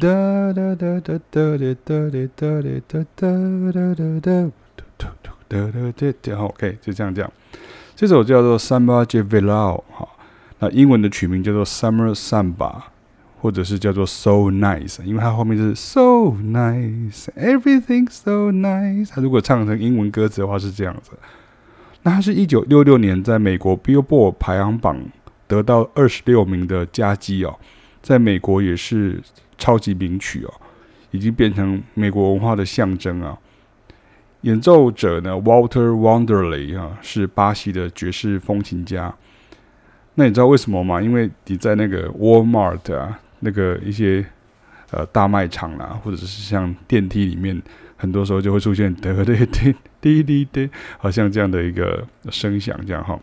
哒哒哒哒哒哒哒哒哒哒哒哒哒哒哒哒哒。好，OK，就这样讲。这首叫做《Samba de Verão》哈。那英文的曲名叫做 Summer Samba，或者是叫做 So Nice，因为它后面是 So Nice，Everything So Nice。它如果唱成英文歌词的话是这样子。那它是一九六六年在美国 Billboard 排行榜得到二十六名的佳绩哦，在美国也是超级名曲哦，已经变成美国文化的象征啊。演奏者呢，Walter Wanderley 啊，是巴西的爵士风琴家。那你知道为什么吗？因为你在那个 Walmart 啊，那个一些呃大卖场啦、啊，或者是像电梯里面，很多时候就会出现哒哒哒滴滴哒，好像这样的一个声响，这样哈。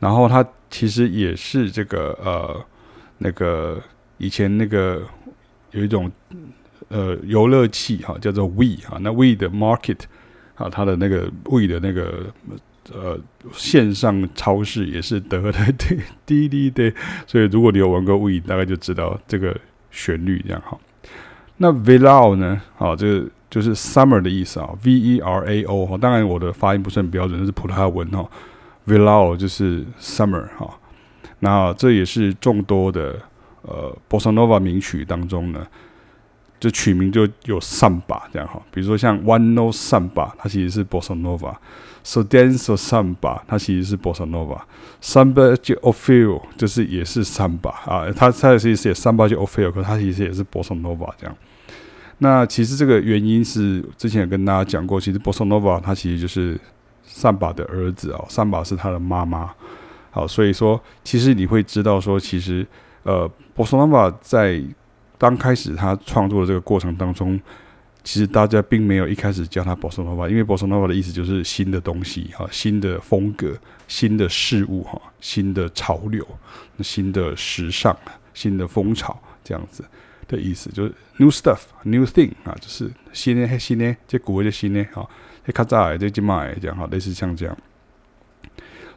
然后它其实也是这个呃那个以前那个有一种呃游乐器哈，叫做 We 哈，那 We 的 Market 啊，它的那个 We 的那个。呃，线上超市也是得的，对，滴滴对，所以如果你有玩过 We，大概就知道这个旋律这样哈。那 Verao 呢？啊，这个就是 summer 的意思啊，V E R A O 哈。当然我的发音不是很标准，是葡萄牙文哈。，Verao 就是 summer 哈。那这也是众多的呃 Bossa Nova 名曲当中呢，就取名就有 Samba 这样哈。比如说像 One no Samba，它其实是 Bossa Nova。So dance or samba，它其实是 bossa nova。Samba de Ofio 就是也是 samba 啊，它它其实也 samba de Ofio，可它其实也是 bossa nova 这样。那其实这个原因是之前有跟大家讲过，其实 bossa nova 它其实就是 samba 的儿子哦，samba 是他的妈妈。好，所以说其实你会知道说，其实呃 bossa nova 在刚开始他创作的这个过程当中。其实大家并没有一开始叫他 Bossa Nova，因为 Bossa Nova 的意思就是新的东西哈，新的风格、新的事物哈，新的潮流、新的时尚、新的风潮这样子的意思，就是 New Stuff、New Thing 啊，就是新的、新的、这古的、新的哈，这卡扎这金马这样哈，类似像这样。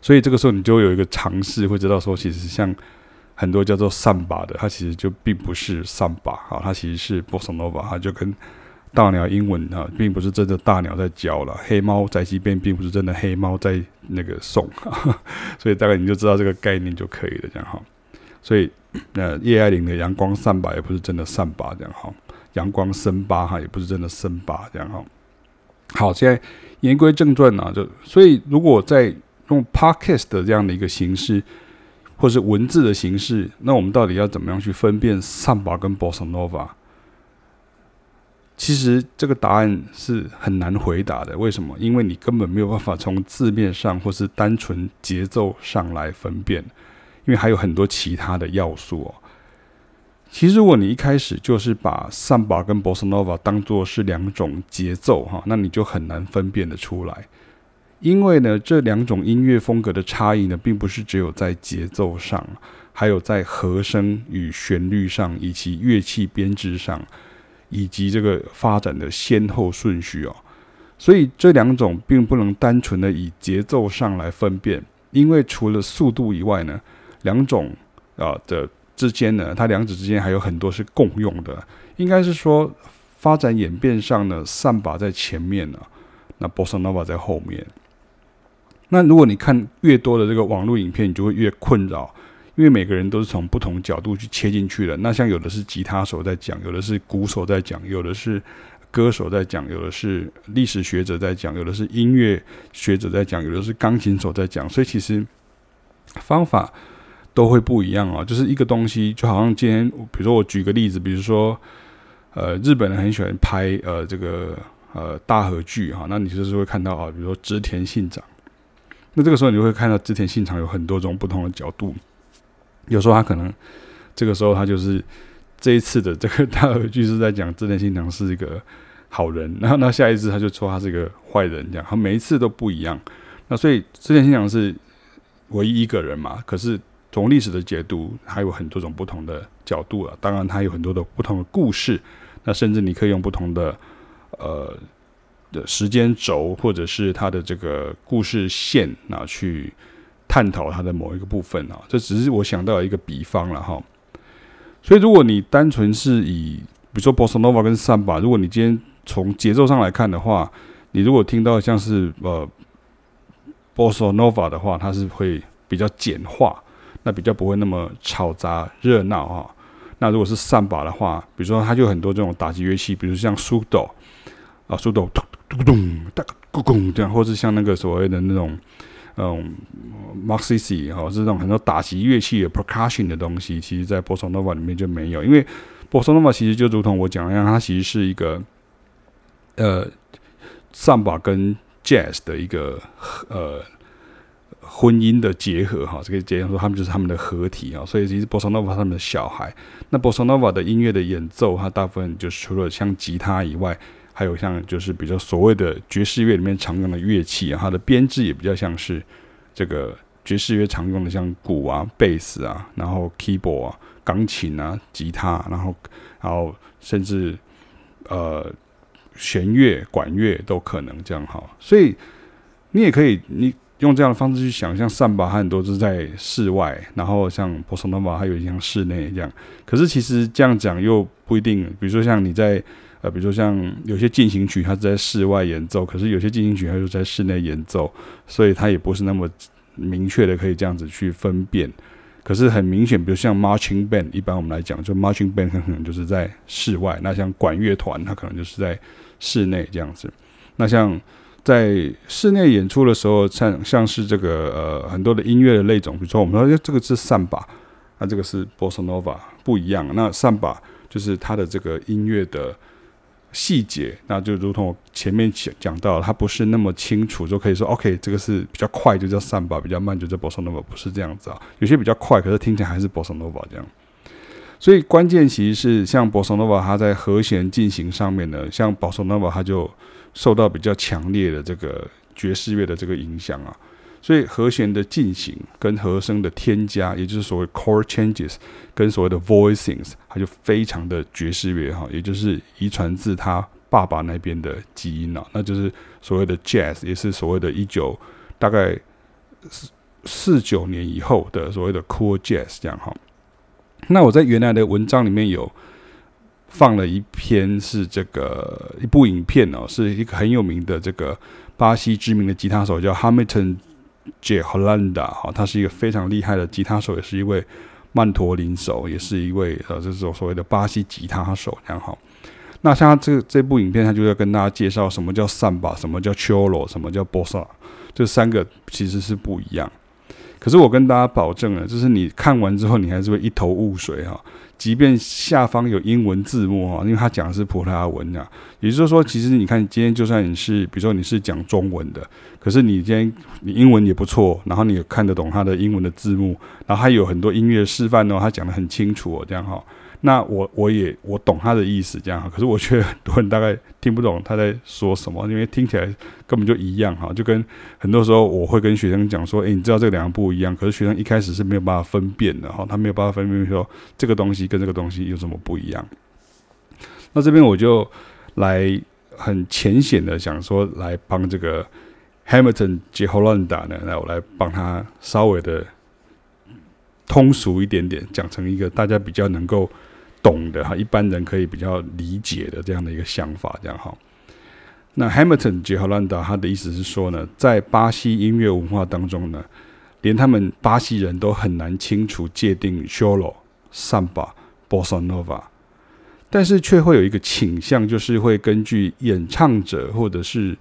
所以这个时候你就有一个尝试，会知道说，其实像很多叫做 Samba 的，它其实就并不是 Samba 哈，它其实是 Bossa Nova，它就跟大鸟英文啊，并不是真的大鸟在叫了。黑猫宅急便并不是真的黑猫在那个送，所以大概你就知道这个概念就可以了，这样哈。所以呃，叶爱玲的阳光善把也不是真的善把，这样哈。阳光森巴哈也不是真的森巴，这样哈。好，现在言归正传啊，就所以如果在用 podcast 的这样的一个形式，或是文字的形式，那我们到底要怎么样去分辨三把跟 Bossa Nova？其实这个答案是很难回答的。为什么？因为你根本没有办法从字面上或是单纯节奏上来分辨，因为还有很多其他的要素哦。其实，如果你一开始就是把 Samba 跟 Bossa Nova 当做是两种节奏哈，那你就很难分辨得出来。因为呢，这两种音乐风格的差异呢，并不是只有在节奏上，还有在和声与旋律上，以及乐器编制上。以及这个发展的先后顺序哦，所以这两种并不能单纯的以节奏上来分辨，因为除了速度以外呢，两种啊的之间呢，它两者之间还有很多是共用的。应该是说发展演变上呢，Samba 在前面呢，那 boss Nova 在后面。那如果你看越多的这个网络影片，你就会越困扰。因为每个人都是从不同角度去切进去的，那像有的是吉他手在讲，有的是鼓手在讲，有的是歌手在讲，有的是历史学者在讲，有的是音乐学者在讲，有的是钢琴手在讲，所以其实方法都会不一样哦。就是一个东西，就好像今天，比如说我举个例子，比如说呃，日本人很喜欢拍呃这个呃大和剧哈，那你就是会看到啊，比如说织田信长，那这个时候你会看到织田信长有很多种不同的角度。有时候他可能这个时候他就是这一次的这个大和剧是在讲织田信长是一个好人，然后那下一次他就说他是一个坏人，这样，他每一次都不一样。那所以织田信长是唯一一个人嘛？可是从历史的解读，还有很多种不同的角度啊。当然，他有很多的不同的故事。那甚至你可以用不同的呃的时间轴，或者是它的这个故事线啊，去探讨它的某一个部分啊。这只是我想到一个比方了哈。所以，如果你单纯是以比如说 Bossa Nova 跟 Samba，如果你今天从节奏上来看的话，你如果听到像是呃 Bossa Nova 的话，它是会比较简化，那比较不会那么吵杂热闹哈。那如果是 Samba 的话，比如说它就很多这种打击乐器，比如像 Sudo 啊，Sudo 咚咚咚哒咕咚这样，或是像那个所谓的那种嗯 Marxist 哈，是这种很多打击乐器的 percussion 的东西，其实在 Bossa Nova 里面就没有，因为 Bossa Nova 其实就如同我讲一样，它其实是一个呃 Samba 跟 Jazz 的一个呃。婚姻的结合哈，这个结合说他们就是他们的合体啊，所以其实 bossa nova 他们的小孩。那 bossa nova 的音乐的演奏，它大部分就是除了像吉他以外，还有像就是比较所谓的爵士乐里面常用的乐器啊，它的编制也比较像是这个爵士乐常用的，像鼓啊、贝斯啊，然后 keyboard 啊、钢琴啊、吉他，然后然后甚至呃弦乐、管乐都可能这样哈。所以你也可以你。用这样的方式去想象，像 Samba 很多是在室外，然后像 Bossa Nova 还有像室内这样。可是其实这样讲又不一定。比如说像你在呃，比如说像有些进行曲它是在室外演奏，可是有些进行曲它就在室内演奏，所以它也不是那么明确的可以这样子去分辨。可是很明显，比如像 Marching Band，一般我们来讲，就 Marching Band 可能就是在室外，那像管乐团它可能就是在室内这样子。那像在室内演出的时候，像像是这个呃很多的音乐的类种，比如说我们说这个是萨巴，那这个是 boss nova，不一样。那萨巴就是它的这个音乐的细节，那就如同我前面讲讲到，它不是那么清楚，就可以说 OK，这个是比较快就叫散吧，比较慢就叫波萨诺瓦，不是这样子啊。有些比较快，可是听起来还是波萨诺瓦这样。所以关键其实是像波萨诺瓦，它在和弦进行上面呢，像波萨诺瓦它就。受到比较强烈的这个爵士乐的这个影响啊，所以和弦的进行跟和声的添加，也就是所谓 chord changes，跟所谓的 voicings，它就非常的爵士乐哈，也就是遗传自他爸爸那边的基因了，那就是所谓的 jazz，也是所谓的一九大概四四九年以后的所谓的 cool jazz 这样哈。那我在原来的文章里面有。放了一篇是这个一部影片哦，是一个很有名的这个巴西知名的吉他手叫 Hamilton J. Holanda 哈，他是一个非常厉害的吉他手，也是一位曼陀林手，也是一位呃这种所谓的巴西吉他手然后。那像这这部影片，他就要跟大家介绍什么叫 Samba，什么叫 Choro，什么叫 Bossa，这三个其实是不一样。可是我跟大家保证了，就是你看完之后，你还是会一头雾水哈。即便下方有英文字幕哈，因为他讲的是葡萄牙文啊，也就是说，其实你看今天就算你是，比如说你是讲中文的，可是你今天你英文也不错，然后你也看得懂他的英文的字幕，然后还有很多音乐示范哦，他讲的很清楚哦，这样哈。那我我也我懂他的意思，这样哈。可是我觉得很多人大概听不懂他在说什么，因为听起来根本就一样哈。就跟很多时候我会跟学生讲说，诶，你知道这两个不一样，可是学生一开始是没有办法分辨的哈，他没有办法分辨说这个东西跟这个东西有什么不一样。那这边我就来很浅显的想说，来帮这个 Hamilton de Holanda 呢，来我来帮他稍微的通俗一点点，讲成一个大家比较能够。懂的哈，一般人可以比较理解的这样的一个想法，这样哈。那 Hamilton 杰荷兰达他的意思是说呢，在巴西音乐文化当中呢，连他们巴西人都很难清楚界定 solo、Samba、Bossa Nova，但是却会有一个倾向，就是会根据演唱者或者是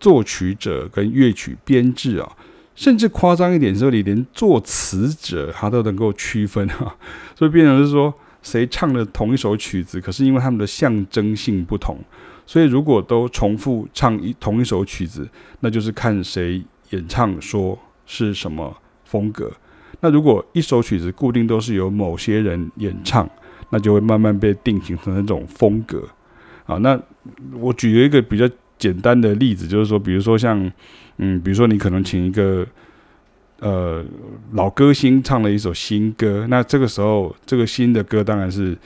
作曲者跟乐曲编制啊，甚至夸张一点说，你连作词者他都能够区分哈，所以变成是说。谁唱的同一首曲子，可是因为他们的象征性不同，所以如果都重复唱一同一首曲子，那就是看谁演唱说是什么风格。那如果一首曲子固定都是由某些人演唱，那就会慢慢被定型成那种风格。啊，那我举了一个比较简单的例子，就是说，比如说像，嗯，比如说你可能请一个呃老歌星唱了一首新歌，那这个时候这个新的歌当然是，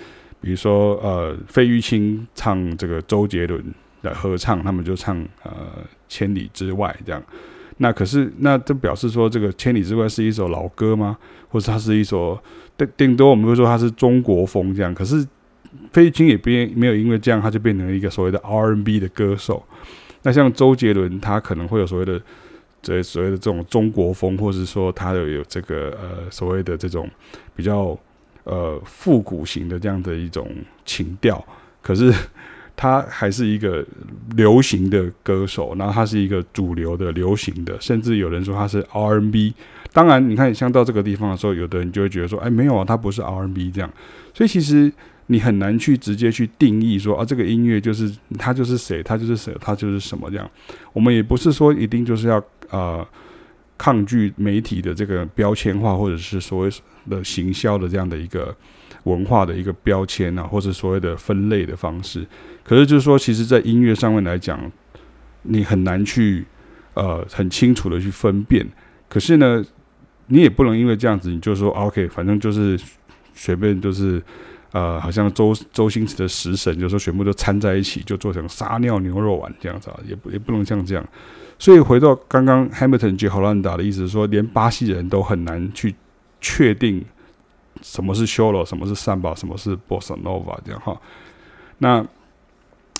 比如说呃费玉清唱这个周杰伦的合唱，他们就唱呃千里之外这样。那可是那这表示说这个千里之外是一首老歌吗？或者它是一首顶顶多我们会说它是中国风这样？可是。费玉清也变没有因为这样，他就变成了一个所谓的 R&B 的歌手。那像周杰伦，他可能会有所谓的这所谓的这种中国风，或是说他有有这个呃所谓的这种比较呃复古型的这样的一种情调。可是他还是一个流行的歌手，然后他是一个主流的流行的，甚至有人说他是 R&B。当然，你看像到这个地方的时候，有的人就会觉得说，哎，没有啊，他不是 R&B 这样。所以其实。你很难去直接去定义说啊，这个音乐就是他就是谁，他就是谁，他就是什么这样。我们也不是说一定就是要呃抗拒媒体的这个标签化，或者是所谓的行销的这样的一个文化的一个标签啊，或者所谓的分类的方式。可是就是说，其实，在音乐上面来讲，你很难去呃很清楚的去分辨。可是呢，你也不能因为这样子，你就说 OK，反正就是随便就是。呃，好像周周星驰的食神，就是说全部都掺在一起，就做成撒尿牛肉丸这样子啊，也不也不能像这样。所以回到刚刚 Hamilton 及 Holanda 的意思说，连巴西人都很难去确定什么是 Solo，什么是 Samba，什么是 Bossa Nova 这样哈。那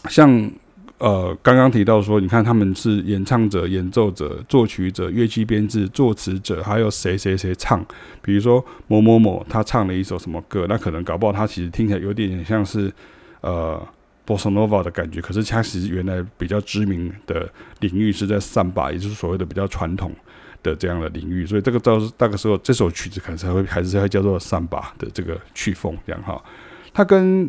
像。呃，刚刚提到说，你看他们是演唱者、演奏者、作曲者、乐器编制、作词者，还有谁谁谁唱。比如说某某某，他唱了一首什么歌，那可能搞不好他其实听起来有点像是呃 Bossa Nova 的感觉，可是他其实原来比较知名的领域是在桑巴，也就是所谓的比较传统的这样的领域，所以这个到那个时候这首曲子可能才会还是会叫做桑巴的这个曲风这样哈，它跟。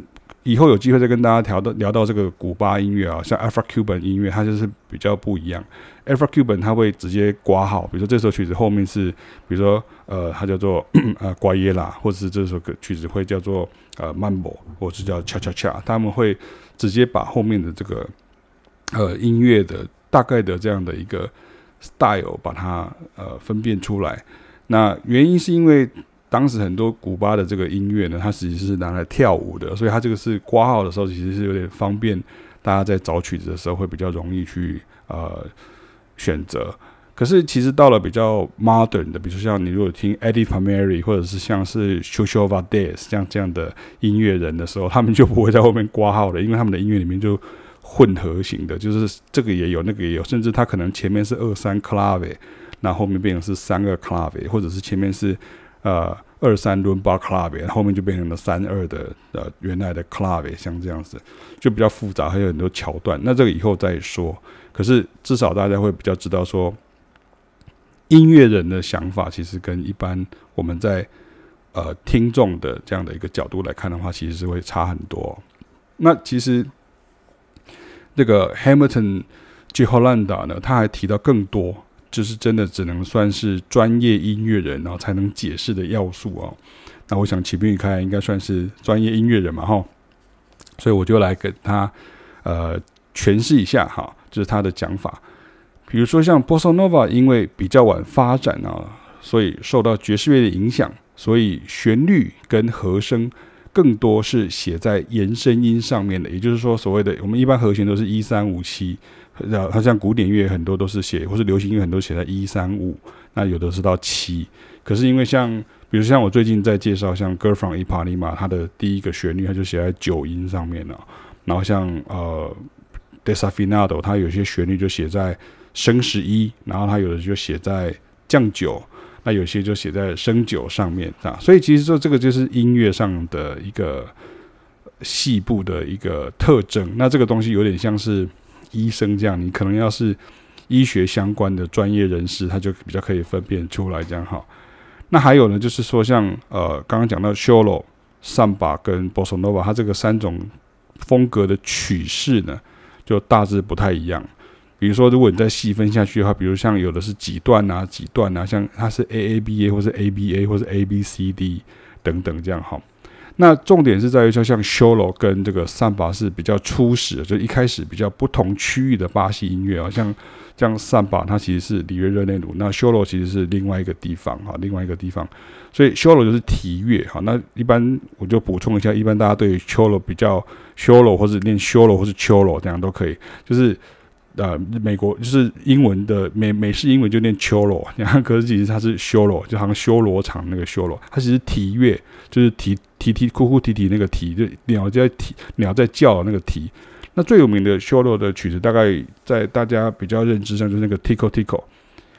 以后有机会再跟大家聊到聊到这个古巴音乐啊，像 Afro-Cuban 音乐，它就是比较不一样。Afro-Cuban 它会直接刮号，比如说这首曲子后面是，比如说呃，它叫做呃瓜耶拉，或者是这首歌曲子会叫做呃 Mambo，或者是叫 Cha Cha Cha，他们会直接把后面的这个呃音乐的大概的这样的一个 style 把它呃分辨出来。那原因是因为。当时很多古巴的这个音乐呢，它其实是拿来跳舞的，所以它这个是挂号的时候，其实是有点方便大家在找曲子的时候会比较容易去呃选择。可是其实到了比较 modern 的，比如说像你如果听 Eddie p a m e r i 或者是像是 Chucho Valdés 这样这样的音乐人的时候，他们就不会在后面挂号的，因为他们的音乐里面就混合型的，就是这个也有，那个也有，甚至他可能前面是二三 clave，那后面变成是三个 clave，或者是前面是。呃，二三伦巴 clave，后面就变成了三二的呃原来的 club，像这样子就比较复杂，还有很多桥段。那这个以后再说。可是至少大家会比较知道说，音乐人的想法其实跟一般我们在呃听众的这样的一个角度来看的话，其实是会差很多。那其实这个 Hamilton G. Holanda 呢，他还提到更多。就是真的只能算是专业音乐人，然后才能解释的要素哦。那我想启斌与开应该算是专业音乐人嘛，哈。所以我就来给他呃诠释一下哈，就是他的讲法。比如说像 Bossa Nova，因为比较晚发展啊，所以受到爵士乐的影响，所以旋律跟和声更多是写在延伸音上面的。也就是说，所谓的我们一般和弦都是一三五七。然后它像古典乐很多都是写，或是流行音乐很多写在一三五，那有的是到七。可是因为像，比如像我最近在介绍像《Girl from Ipanema》，它的第一个旋律它就写在九音上面了。然后像呃《Desafinado》，它有些旋律就写在升十一，然后它有的就写在降九，那有些就写在升九上面啊。所以其实说这个就是音乐上的一个细部的一个特征。那这个东西有点像是。医生这样，你可能要是医学相关的专业人士，他就比较可以分辨出来这样哈。那还有呢，就是说像呃刚刚讲到 Choro、Samba 跟 Bossa Nova，它这个三种风格的曲式呢，就大致不太一样。比如说，如果你再细分下去的话，比如像有的是几段啊、几段啊，像它是 A A B A 或是 A B A 或是 A B C D 等等这样哈。那重点是在于说，像 solo 跟这个 samba 是比较初始，就一开始比较不同区域的巴西音乐啊，像像 samba 它其实是里约热内卢，那 solo 其实是另外一个地方哈，另外一个地方，所以 solo 就是提乐哈。那一般我就补充一下，一般大家对于 solo 比较 solo 或者念 solo 或是 cholo 这样都可以，就是。呃，美国就是英文的美美式英文就念 cholo，然 后可是其实它是修罗，就好像修罗场那个修罗，它其实啼乐就是啼啼啼哭哭啼啼那个啼，就鸟在啼鸟在叫那个啼。那最有名的修罗的曲子，大概在大家比较认知上就是那个 Tico Tico。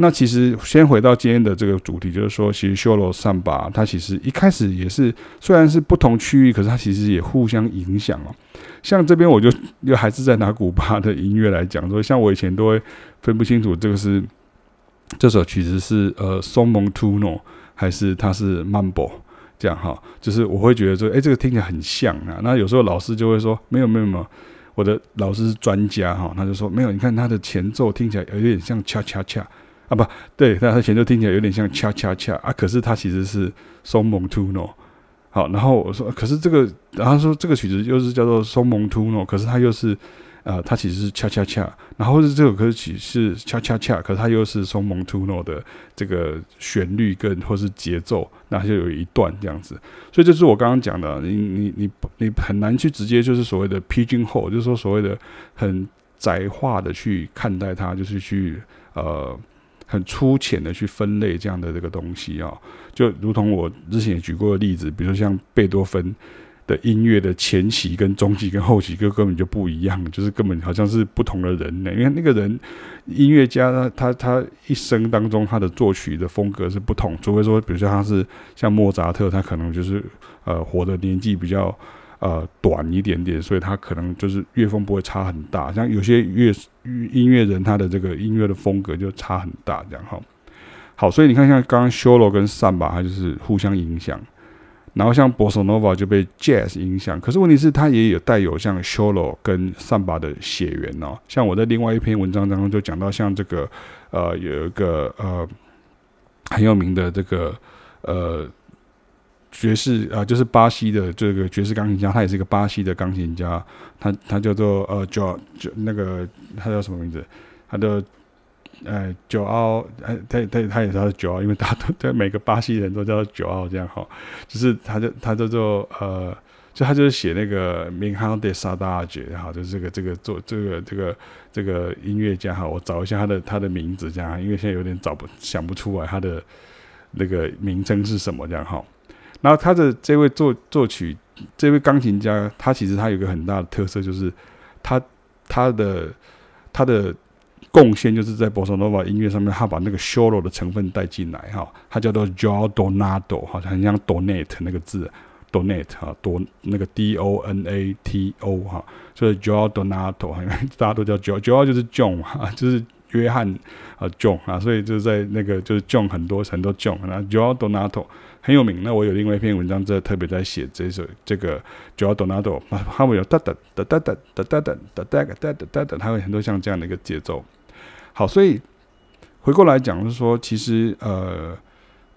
那其实先回到今天的这个主题，就是说，其实 solo samba 它其实一开始也是，虽然是不同区域，可是它其实也互相影响哦。像这边我就又还是在拿古巴的音乐来讲，说像我以前都会分不清楚这个是这首曲子是呃松蒙图诺还是它是 mambo 这样哈，就是我会觉得说，哎，这个听起来很像啊。那有时候老师就会说，没有没有没有，我的老师是专家哈，他就说没有，你看它的前奏听起来有点像恰恰恰。啊不对，但他前奏听起来有点像恰恰恰啊，可是它其实是松蒙图诺。好，然后我说，可是这个，然后说这个曲子又是叫做松蒙图诺，可是它又是，呃，它其实是恰恰恰，然后是这首歌曲是恰恰恰，可是它又是松蒙图诺的这个旋律跟或是节奏，那就有一段这样子，所以这是我刚刚讲的，你你你你很难去直接就是所谓的 pigeonhole，就是说所谓的很窄化的去看待它，就是去呃。很粗浅的去分类这样的这个东西啊，就如同我之前也举过的例子，比如说像贝多芬的音乐的前期跟中期跟后期，就根本就不一样，就是根本好像是不同的人呢。因为那个人音乐家他他他一生当中他的作曲的风格是不同，除非说比如说他是像莫扎特，他可能就是呃活的年纪比较。呃，短一点点，所以他可能就是乐风不会差很大。像有些乐音乐人，他的这个音乐的风格就差很大，这样哈。好，所以你看，像刚刚 solo 跟 samba，它就是互相影响。然后像 bossa nova 就被 jazz 影响，可是问题是它也有带有像 solo 跟 samba 的血缘哦。像我在另外一篇文章当中就讲到，像这个呃有一个呃很有名的这个呃。爵士啊、呃，就是巴西的这个爵士钢琴家，他也是一个巴西的钢琴家，他他叫做呃，叫叫那个他叫什么名字？他的呃，九奥，哎，他他他也是他的九奥，因为大家都 对每个巴西人都叫做九奥这样哈，就是他就他叫做呃，就他就是写那个 Miranda de Saudade 哈，就是这个这个做这个这个这个音乐家哈，我找一下他的他的名字这样，因为现在有点找不想不出来他的那个名称是什么这样哈。然后他的这位作作曲，这位钢琴家，他其实他有一个很大的特色，就是他他的他的贡献就是在 Bossa Nova 音乐上面，他把那个 solo 的成分带进来哈，他叫做 Joao Donato 好像很像 donate 那个字，donate 哈，多那个 D O N A T O 哈，所以 Joao Donato，因为大家都叫 Joao，Joao 就是 John 哈，就是约翰啊 John 啊，所以就是在那个就是 John 很多很多 John，然后 Joao Donato。很有名。那我有另外一篇文章，这特别在写这首这个 Joao Donado 他们有哒哒哒哒哒哒哒哒哒哒哒哒哒哒，他会很多像这样的一个节奏。好，所以回过来讲，是说其实呃，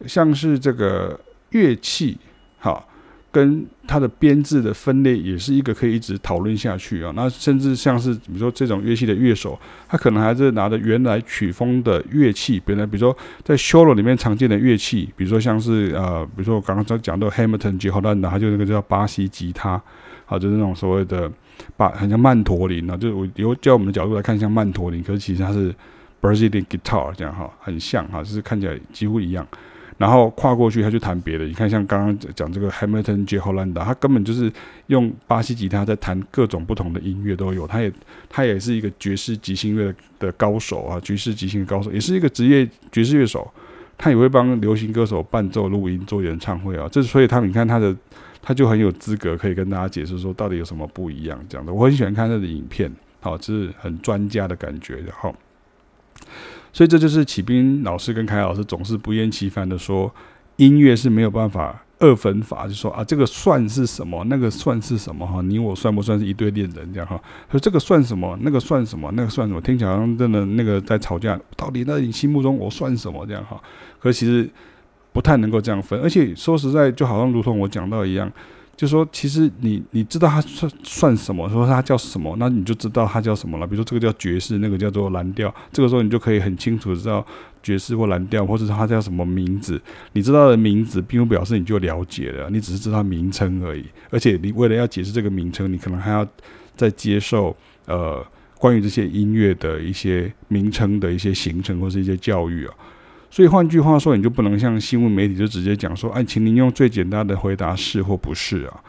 像是这个乐器，好。跟它的编制的分类也是一个可以一直讨论下去啊。那甚至像是比如说这种乐器的乐手，他可能还是拿着原来曲风的乐器，本来比如说在 solo 里面常见的乐器，比如说像是呃，比如说我刚刚讲到 Hamilton J. Holland，他就那个叫巴西吉他，好，就是那种所谓的把，很像曼陀林啊，就是我由叫我们的角度来看像曼陀林，可是其实它是 Brazilian guitar 这样哈，很像哈，就是看起来几乎一样。然后跨过去，他去弹别的。你看，像刚刚讲这个 Hamilton J Holanda，他根本就是用巴西吉他在弹各种不同的音乐都有。他也他也是一个爵士即兴乐的高手啊，爵士即兴高手，也是一个职业爵士乐手。他也会帮流行歌手伴奏、录音、做演唱会啊。这所以他你看他的他就很有资格可以跟大家解释说到底有什么不一样这样的。我很喜欢看他的影片，好，就是很专家的感觉，然后，所以这就是启斌老师跟凯老师总是不厌其烦的说，音乐是没有办法。二分法就说啊，这个算是什么？那个算是什么？哈，你我算不算是一对恋人这样哈？说这个算什么？那个算什么？那个算什么？听起来好像真的那个在吵架。到底在你心目中我算什么？这样哈？可其实不太能够这样分。而且说实在，就好像如同我讲到一样。就说其实你你知道它算算什么？说它叫什么？那你就知道它叫什么了。比如说这个叫爵士，那个叫做蓝调。这个时候你就可以很清楚知道爵士或蓝调，或者是它叫什么名字。你知道的名字，并不表示你就了解了，你只是知道名称而已。而且你为了要解释这个名称，你可能还要再接受呃关于这些音乐的一些名称的一些形成或是一些教育啊。所以换句话说，你就不能像新闻媒体就直接讲说，哎，请您用最简单的回答是或不是啊。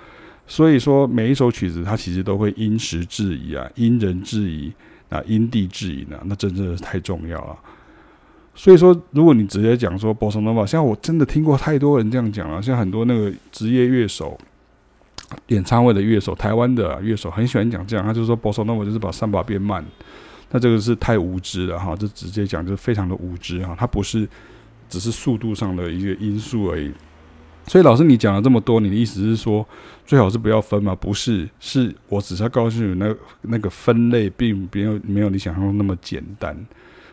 所以说每一首曲子它其实都会因时制宜啊，因人制宜啊，因地制宜呢，那真的是太重要了。所以说，如果你直接讲说 b o s s Nova，像我真的听过太多人这样讲了，像很多那个职业乐手、演唱会的乐手、台湾的乐手很喜欢讲这样，他就说 b o s s Nova 就是把三把变慢。那这个是太无知了哈，就直接讲就非常的无知哈，它不是只是速度上的一个因素而已。所以老师你讲了这么多，你的意思是说最好是不要分吗？不是，是我只是要告诉你，那那个分类并没有没有你想象中那么简单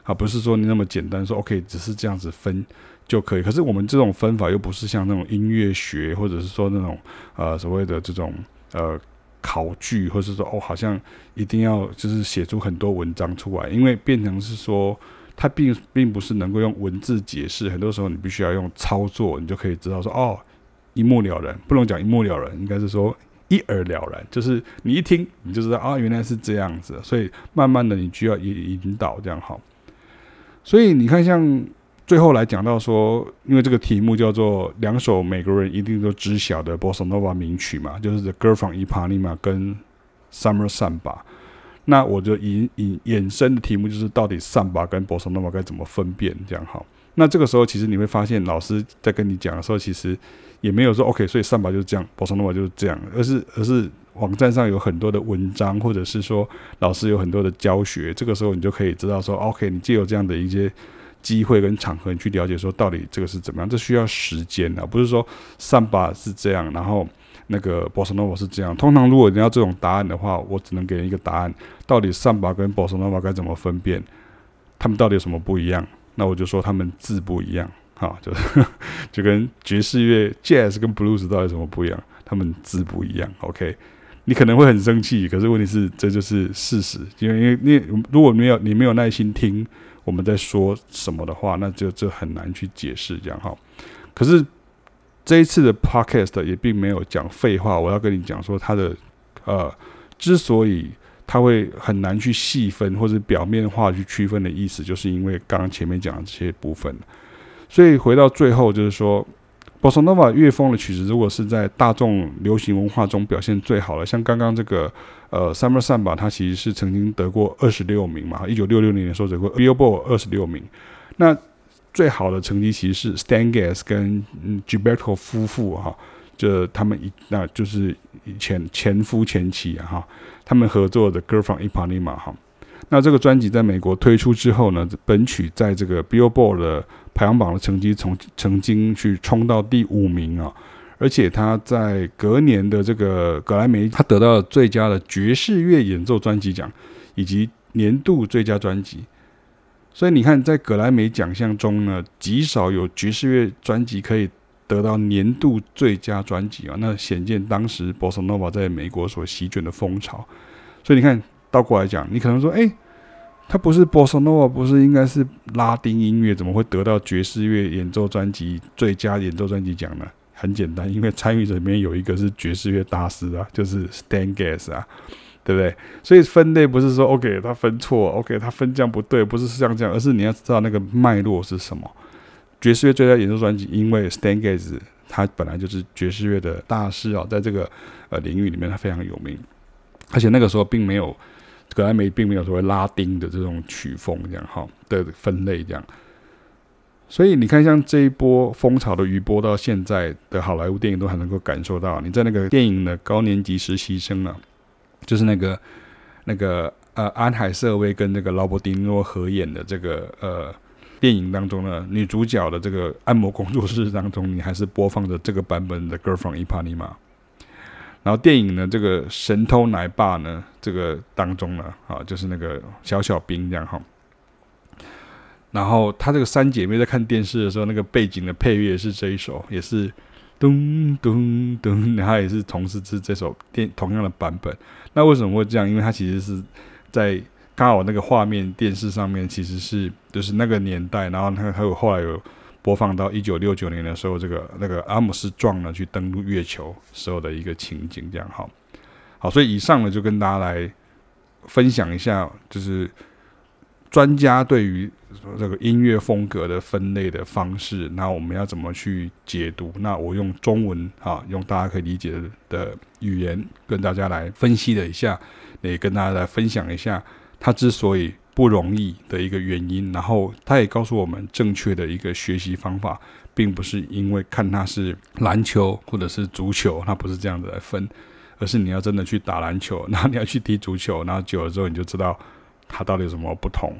啊，不是说你那么简单说 OK，只是这样子分就可以。可是我们这种分法又不是像那种音乐学，或者是说那种呃所谓的这种呃。考据，或是说哦，好像一定要就是写出很多文章出来，因为变成是说，它并并不是能够用文字解释，很多时候你必须要用操作，你就可以知道说哦，一目了然，不能讲一目了然，应该是说一耳了然，就是你一听你就知道啊，原来是这样子，所以慢慢的你就要引引导这样好，所以你看像。最后来讲到说，因为这个题目叫做两首美国人一定都知晓的 Bossa Nova 名曲嘛，就是《The Girl from Ipanema》跟《Summer Samba》。那我就引引衍生的题目就是，到底 Samba 跟 Bossa Nova 该怎么分辨？这样好。那这个时候其实你会发现，老师在跟你讲的时候，其实也没有说 OK，所以 Samba 就是这样，Bossa Nova 就是这样，而是而是网站上有很多的文章，或者是说老师有很多的教学。这个时候你就可以知道说，OK，你既有这样的一些。机会跟场合，你去了解说到底这个是怎么样，这需要时间的，不是说上巴是这样，然后那个 boss nova 是这样。通常如果你要这种答案的话，我只能给人一个答案：到底上巴跟 boss nova 该怎么分辨？他们到底有什么不一样？那我就说他们字不一样，哈，就 就跟爵士乐 Jazz 跟 Blues 到底有什么不一样？他们字不一样。OK，你可能会很生气，可是问题是这就是事实，因为因为你如果没有你没有耐心听。我们在说什么的话，那就就很难去解释这样哈。可是这一次的 podcast 也并没有讲废话，我要跟你讲说，它的呃，之所以它会很难去细分或者表面化去区分的意思，就是因为刚刚前面讲的这些部分。所以回到最后，就是说。波萨诺瓦乐风的曲子，如果是在大众流行文化中表现最好的，像刚刚这个呃《Summer Samba》，它其实是曾经得过二十六名嘛，一九六六年的时候得过 Billboard 二十六名。那最好的成绩其实是 Stan Getz 跟 Gilberto 夫妇哈，就他们一那就是以前前夫前妻啊哈，他们合作的《Girl from Ipanema》哈。那这个专辑在美国推出之后呢，本曲在这个 Billboard 的排行榜的成绩从曾经去冲到第五名啊，而且他在隔年的这个格莱美，他得到了最佳的爵士乐演奏专辑奖以及年度最佳专辑。所以你看，在格莱美奖项中呢，极少有爵士乐专辑可以得到年度最佳专辑啊，那显见当时 Bossa Nova 在美国所席卷的风潮。所以你看。倒过来讲，你可能说，诶，他不是波萨诺瓦，不是应该是拉丁音乐，怎么会得到爵士乐演奏专辑最佳演奏专辑奖呢？很简单，因为参与者里面有一个是爵士乐大师啊，就是 Stan Getz 啊，对不对？所以分类不是说 OK 他分错，OK 他分这样不对，不是像这样，而是你要知道那个脉络是什么。爵士乐最佳演奏专辑，因为 Stan Getz 他本来就是爵士乐的大师啊，在这个呃领域里面他非常有名，而且那个时候并没有。格莱美并没有所谓拉丁的这种曲风这样哈的分类这样，所以你看，像这一波风潮的余波，到现在的好莱坞电影都还能够感受到。你在那个电影的高年级实习生啊，就是那个那个呃安海瑟薇跟那个劳勃迪诺合演的这个呃电影当中呢，女主角的这个按摩工作室当中，你还是播放着这个版本的《Girl from Ipanema》。然后电影呢，这个神偷奶爸呢，这个当中呢，啊，就是那个小小兵这样哈。然后他这个三姐妹在看电视的时候，那个背景的配乐是这一首，也是咚咚咚，然后也是同时是这首电同样的版本。那为什么会这样？因为它其实是在刚好那个画面电视上面其实是就是那个年代，然后它还有后来有。播放到一九六九年的时候，这个那个阿姆斯壮呢去登陆月球时候的一个情景，这样好，好，所以以上呢就跟大家来分享一下，就是专家对于这个音乐风格的分类的方式，那我们要怎么去解读？那我用中文啊，用大家可以理解的语言跟大家来分析了一下，也跟大家来分享一下，他之所以。不容易的一个原因，然后他也告诉我们正确的一个学习方法，并不是因为看他是篮球或者是足球，他不是这样子来分，而是你要真的去打篮球，然后你要去踢足球，然后久了之后你就知道他到底有什么不同。